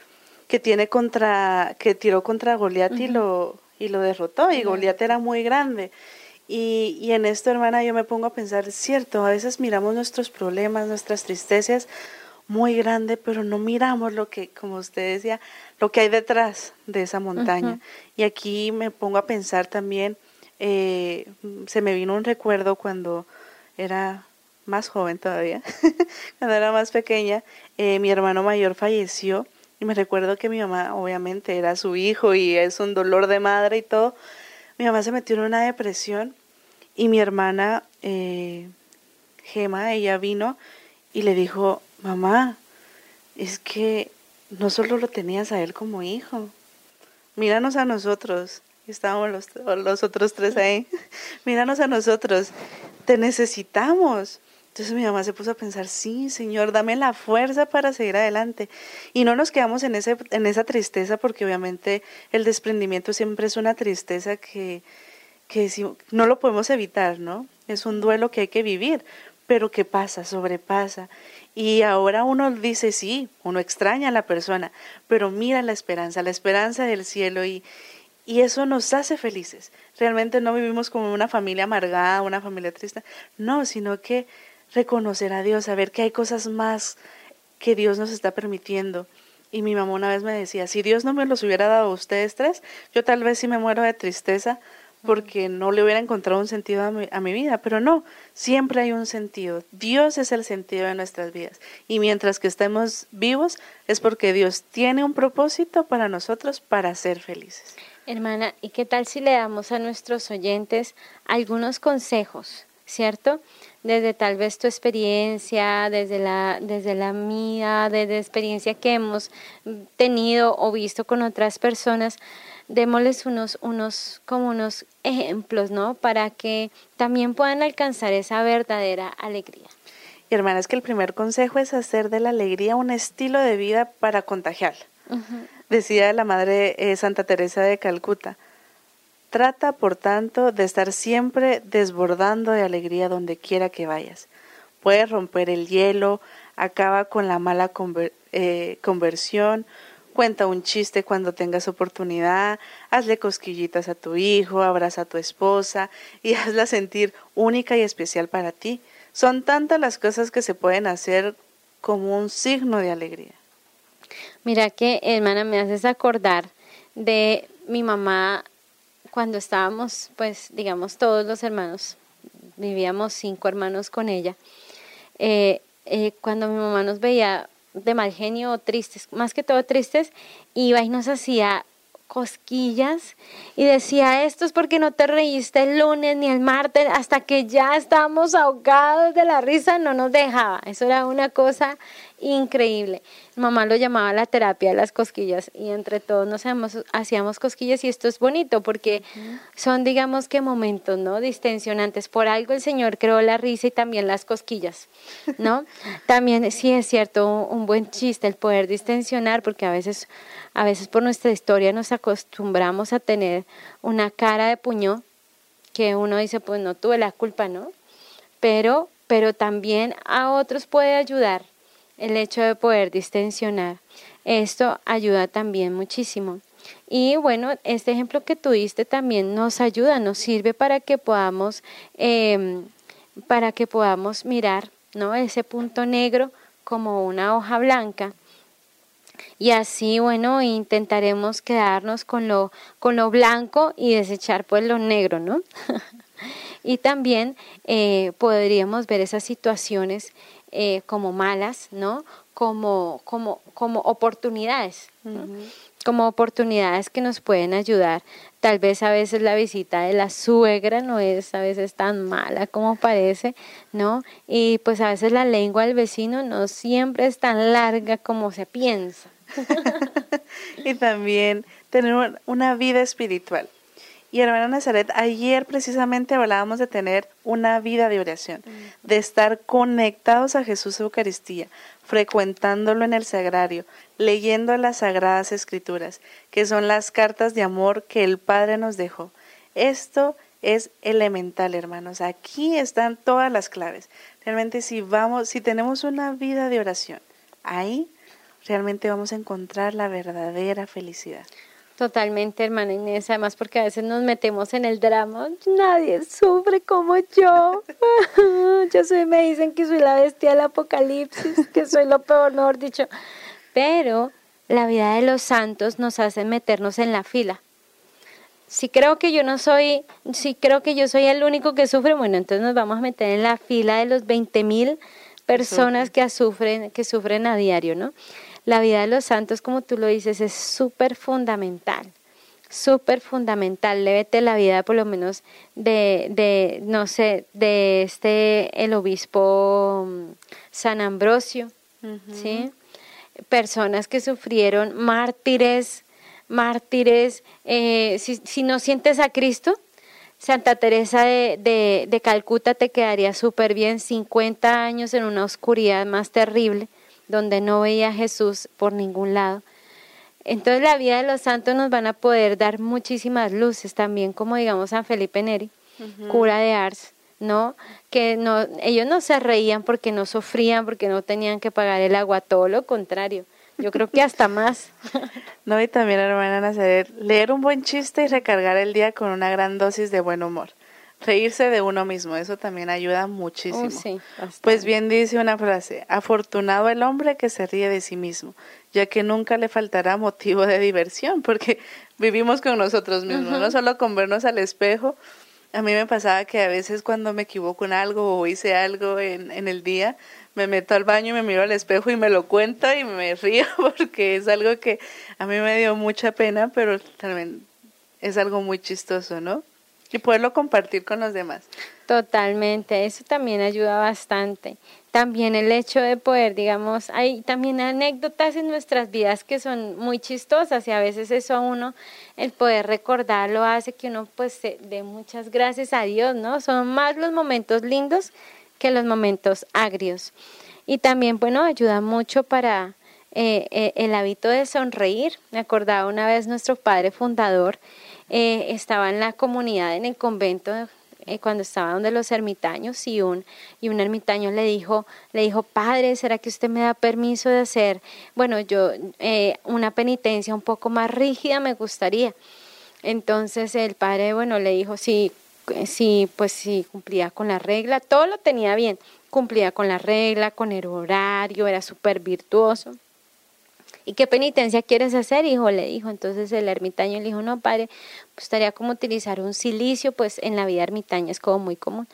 que tiene contra, que tiró contra Goliat y lo, y lo derrotó, y Goliat era muy grande. Y, y en esto, hermana, yo me pongo a pensar, cierto, a veces miramos nuestros problemas, nuestras tristezas muy grande, pero no miramos lo que, como usted decía, lo que hay detrás de esa montaña. Y aquí me pongo a pensar también, eh, se me vino un recuerdo cuando era más joven todavía, *laughs* cuando era más pequeña, eh, mi hermano mayor falleció y me recuerdo que mi mamá, obviamente, era su hijo y es un dolor de madre y todo. Mi mamá se metió en una depresión y mi hermana, eh, Gema, ella vino y le dijo, mamá, es que no solo lo tenías a él como hijo, míranos a nosotros. Estábamos los, los otros tres ahí. *laughs* míranos a nosotros. Te necesitamos. Entonces mi mamá se puso a pensar, sí, Señor, dame la fuerza para seguir adelante. Y no nos quedamos en, ese, en esa tristeza porque obviamente el desprendimiento siempre es una tristeza que, que si, no lo podemos evitar, ¿no? Es un duelo que hay que vivir, pero que pasa, sobrepasa. Y ahora uno dice, sí, uno extraña a la persona, pero mira la esperanza, la esperanza del cielo y, y eso nos hace felices. Realmente no vivimos como una familia amargada, una familia triste, no, sino que reconocer a Dios, saber que hay cosas más que Dios nos está permitiendo. Y mi mamá una vez me decía, si Dios no me los hubiera dado a ustedes tres, yo tal vez sí me muero de tristeza porque no le hubiera encontrado un sentido a mi, a mi, vida, pero no, siempre hay un sentido. Dios es el sentido de nuestras vidas. Y mientras que estemos vivos es porque Dios tiene un propósito para nosotros para ser felices. Hermana, ¿y qué tal si le damos a nuestros oyentes algunos consejos, cierto? Desde tal vez tu experiencia, desde la, desde la mía, desde experiencia que hemos tenido o visto con otras personas, démosles unos, unos, como unos ejemplos, ¿no? Para que también puedan alcanzar esa verdadera alegría. Y hermanas, que el primer consejo es hacer de la alegría un estilo de vida para contagiar. Decía la Madre eh, Santa Teresa de Calcuta, Trata, por tanto, de estar siempre desbordando de alegría donde quiera que vayas. Puedes romper el hielo, acaba con la mala eh, conversión, cuenta un chiste cuando tengas oportunidad, hazle cosquillitas a tu hijo, abraza a tu esposa y *laughs* hazla sentir única y especial para ti. Son tantas las cosas que se pueden hacer como un signo de alegría. Mira que, hermana, me haces acordar de mi mamá cuando estábamos, pues, digamos, todos los hermanos, vivíamos cinco hermanos con ella. Eh, eh, cuando mi mamá nos veía de mal genio o tristes, más que todo tristes, iba y nos hacía cosquillas y decía, esto es porque no te reíste el lunes ni el martes, hasta que ya estábamos ahogados de la risa, no nos dejaba. Eso era una cosa increíble. Mamá lo llamaba la terapia de las cosquillas y entre todos nos hacíamos, cosquillas y esto es bonito porque son digamos que momentos, ¿no? Distensionantes. Por algo el Señor creó la risa y también las cosquillas, ¿no? *laughs* también sí es cierto un buen chiste el poder distensionar porque a veces a veces por nuestra historia nos acostumbramos a tener una cara de puño que uno dice, pues no tuve la culpa, ¿no? Pero pero también a otros puede ayudar el hecho de poder distensionar. Esto ayuda también muchísimo. Y bueno, este ejemplo que tú diste también nos ayuda, nos sirve para que podamos, em, para que podamos mirar ¿no? ese punto negro como una hoja blanca. Y así, bueno, intentaremos quedarnos con lo, con lo blanco y desechar pues lo negro, ¿no? *laughs* y también eh, podríamos ver esas situaciones eh, como malas, ¿no? Como, como, como oportunidades, como oportunidades que nos pueden ayudar. Tal vez a veces la visita de la suegra no es a veces tan mala como parece, ¿no? Y pues a veces la lengua del vecino no siempre es tan larga como se piensa. *laughs* y también tener una vida espiritual. Y hermana Nazaret, ayer precisamente hablábamos de tener una vida de oración, mm. de estar conectados a Jesús Eucaristía, frecuentándolo en el sagrario, leyendo las sagradas escrituras, que son las cartas de amor que el Padre nos dejó. Esto es elemental, hermanos. Aquí están todas las claves. Realmente si vamos, si tenemos una vida de oración, ahí realmente vamos a encontrar la verdadera felicidad. Totalmente, hermana Inés, además porque a veces nos metemos en el drama, nadie sufre como yo. *laughs* yo soy, me dicen que soy la bestia del apocalipsis, que soy lo peor, mejor dicho. Pero la vida de los santos nos hace meternos en la fila. Si creo que yo no soy, si creo que yo soy el único que sufre, bueno, entonces nos vamos a meter en la fila de los 20 mil personas que sufren, que sufren a diario, ¿no? La vida de los santos, como tú lo dices, es súper fundamental, súper fundamental. Lévete la vida por lo menos de, de, no sé, de este, el obispo mm, San Ambrosio, ¿sí? Personas que sufrieron mártires, mártires, eh, si, si, no sientes a Cristo, Santa Teresa de, de, de Calcuta te quedaría súper bien, 50 años en una oscuridad más terrible donde no veía a Jesús por ningún lado. Entonces la vida de los santos nos van a poder dar muchísimas luces, también como digamos San Felipe Neri, cura de Ars, ¿no? Que no, ellos no se reían porque no sufrían, porque no tenían que pagar el agua, todo lo contrario. Yo creo que hasta más. *laughs* no, y también, hermana Nazaret, leer un buen chiste y recargar el día con una gran dosis de buen humor reírse de uno mismo, eso también ayuda muchísimo. pues bien dice una frase, afortunado el hombre que se ríe de sí mismo, ya que nunca le faltará motivo de diversión, porque *laughs* vivimos con nosotros mismos, no solo con vernos al espejo. A mí me pasaba que a veces cuando me equivoco en algo o hice algo en, en el día, me meto al baño y me miro al espejo y me lo cuento y me *laughs* río porque es algo que a mí me dio mucha pena, pero también es algo muy chistoso, ¿no? Y poderlo compartir con los demás. Totalmente, eso también ayuda bastante. También el hecho de poder, digamos, hay también anécdotas en nuestras vidas que son muy chistosas y a veces eso a uno, el poder recordarlo hace que uno pues dé muchas gracias a Dios, ¿no? Son más los momentos lindos que los momentos agrios. Y también, bueno, ayuda mucho para eh, eh, el hábito de sonreír. Me acordaba una vez nuestro padre fundador, eh, estaba en la comunidad, en el convento eh, cuando estaba donde los ermitaños y un, y un ermitaño le dijo, le dijo, padre, ¿será que usted me da permiso de hacer, bueno, yo, eh, una penitencia un poco más rígida me gustaría? Entonces el padre, bueno, le dijo, sí, sí, pues sí, cumplía con la regla, todo lo tenía bien, cumplía con la regla, con el horario, era súper virtuoso. ¿Y qué penitencia quieres hacer, hijo? Le dijo. Entonces el ermitaño le dijo, no, padre, pues estaría como utilizar un silicio, pues en la vida ermitaña es como muy común.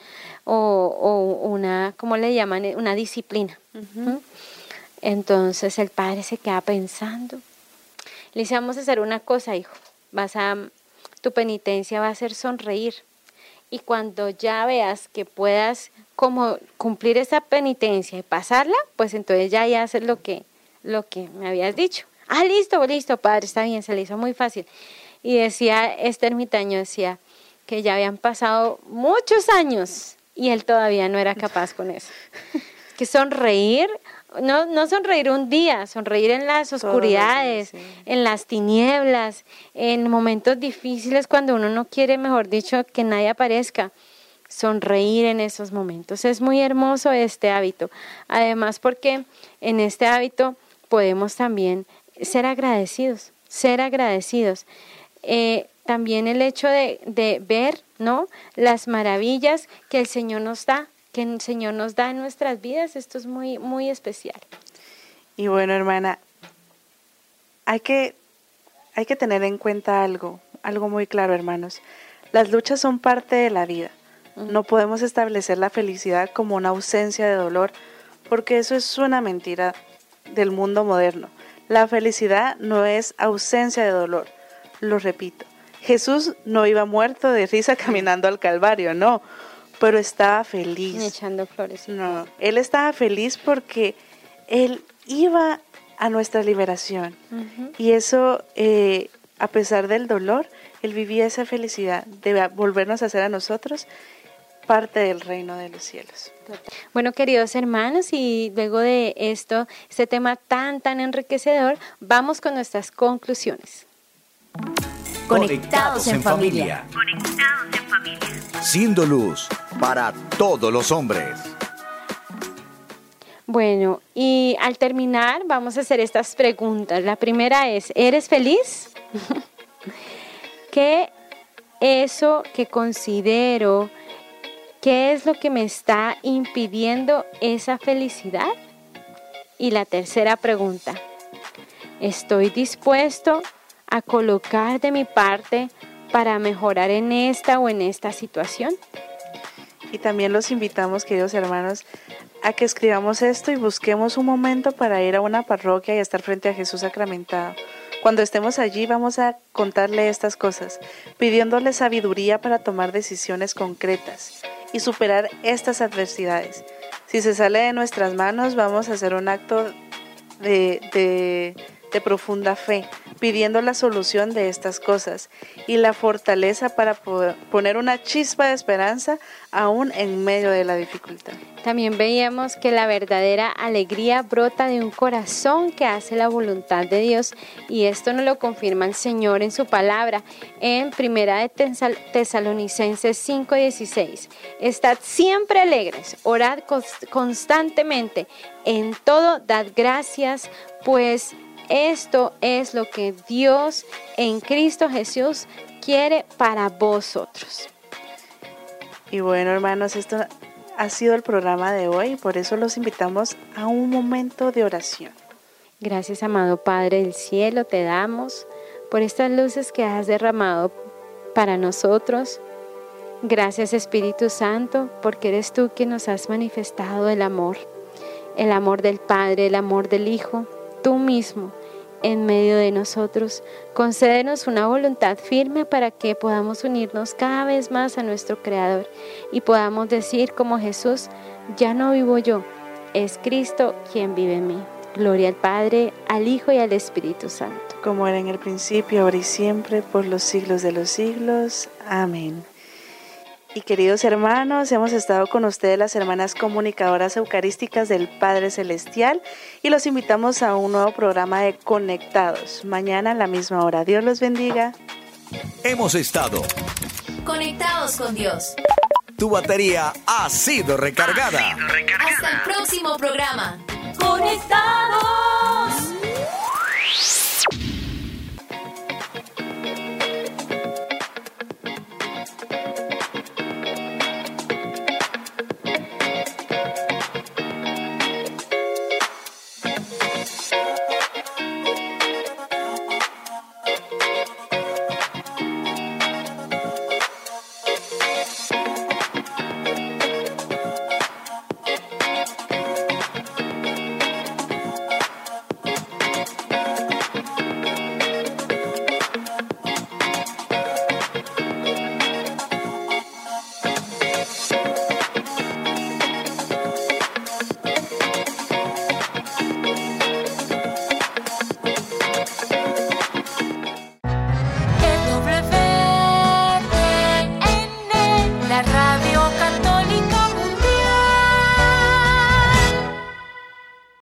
O, o una, ¿cómo le llaman? Una disciplina. Entonces el padre se queda pensando. Le dice, vamos a hacer una cosa, hijo. Vas a, tu penitencia va a ser sonreír. Y cuando ya veas que puedas como cumplir esa penitencia y pasarla, pues entonces ya, ya haces lo que, lo que me habías dicho. Ah, listo, listo, padre, está bien, se le hizo muy fácil. Y decía, este ermitaño decía que ya habían pasado muchos años y él todavía no era capaz con eso. *laughs* que sonreír, no, no sonreír un día, sonreír en las oscuridades, en las tinieblas, en momentos difíciles cuando uno no quiere, mejor dicho, que nadie aparezca sonreír en esos momentos. Es muy hermoso este hábito. Además, porque en este hábito podemos también ser agradecidos, ser agradecidos. Eh, también el hecho de, de, ver, ¿no? Las maravillas que el Señor nos da, que el Señor nos da en nuestras vidas, esto es muy, muy especial. Y bueno, hermana, hay que, hay que tener en cuenta algo, algo muy claro, hermanos. Las luchas son parte de la vida. No podemos establecer la felicidad como una ausencia de dolor, porque eso es una mentira del mundo moderno. La felicidad no es ausencia de dolor. Lo repito, Jesús no iba muerto de risa *laughs* caminando al Calvario, no, pero estaba feliz. echando flores. No, él estaba feliz porque él iba a nuestra liberación. Y eso, eh, a pesar del dolor, él vivía esa felicidad de volvernos a hacer a nosotros parte del reino de los cielos. Bueno, queridos hermanos, y luego de esto, este tema tan, tan enriquecedor, vamos con nuestras conclusiones. Conectados en familia. Conectados en familia. Siendo luz para todos los hombres. Bueno, y al terminar vamos a hacer estas preguntas. La primera es, ¿eres feliz? *laughs* ¿Qué eso que considero ¿Qué es lo que me está impidiendo esa felicidad? Y la tercera pregunta, ¿estoy dispuesto a colocar de mi parte para mejorar en esta o en esta situación? Y también los invitamos, queridos hermanos, a que escribamos esto y busquemos un momento para ir a una parroquia y estar frente a Jesús sacramentado. Cuando estemos allí vamos a contarle estas cosas, pidiéndole sabiduría para tomar decisiones concretas y superar estas adversidades. Si se sale de nuestras manos, vamos a hacer un acto de, de profunda fe, pidiendo la solución de estas cosas y la fortaleza para poner una chispa de esperanza aún en medio de la dificultad. También veíamos que la verdadera alegría brota de un corazón que hace la voluntad de Dios y esto nos lo confirma el Señor en su palabra en Primera de Tesalonicenses 5:16. Estad siempre alegres, orad constantemente, en todo dad gracias, pues esto es lo que Dios en Cristo Jesús quiere para vosotros. Y bueno, hermanos, esto ha sido el programa de hoy, por eso los invitamos a un momento de oración. Gracias, amado Padre del cielo, te damos por estas luces que has derramado para nosotros. Gracias, Espíritu Santo, porque eres tú quien nos has manifestado el amor, el amor del Padre, el amor del Hijo, tú mismo en medio de nosotros. Concédenos una voluntad firme para que podamos unirnos cada vez más a nuestro Creador y podamos decir como Jesús, ya no vivo yo, es Cristo quien vive en mí. Gloria al Padre, al Hijo y al Espíritu Santo. Como era en el principio, ahora y siempre, por los siglos de los siglos. Amén. Y queridos hermanos, hemos estado con ustedes las hermanas comunicadoras eucarísticas del Padre Celestial y los invitamos a un nuevo programa de Conectados. Mañana a la misma hora. Dios los bendiga. Hemos estado conectados con Dios. tu batería ha sido recargada. Ha sido recargada. Hasta el próximo programa. Conectados.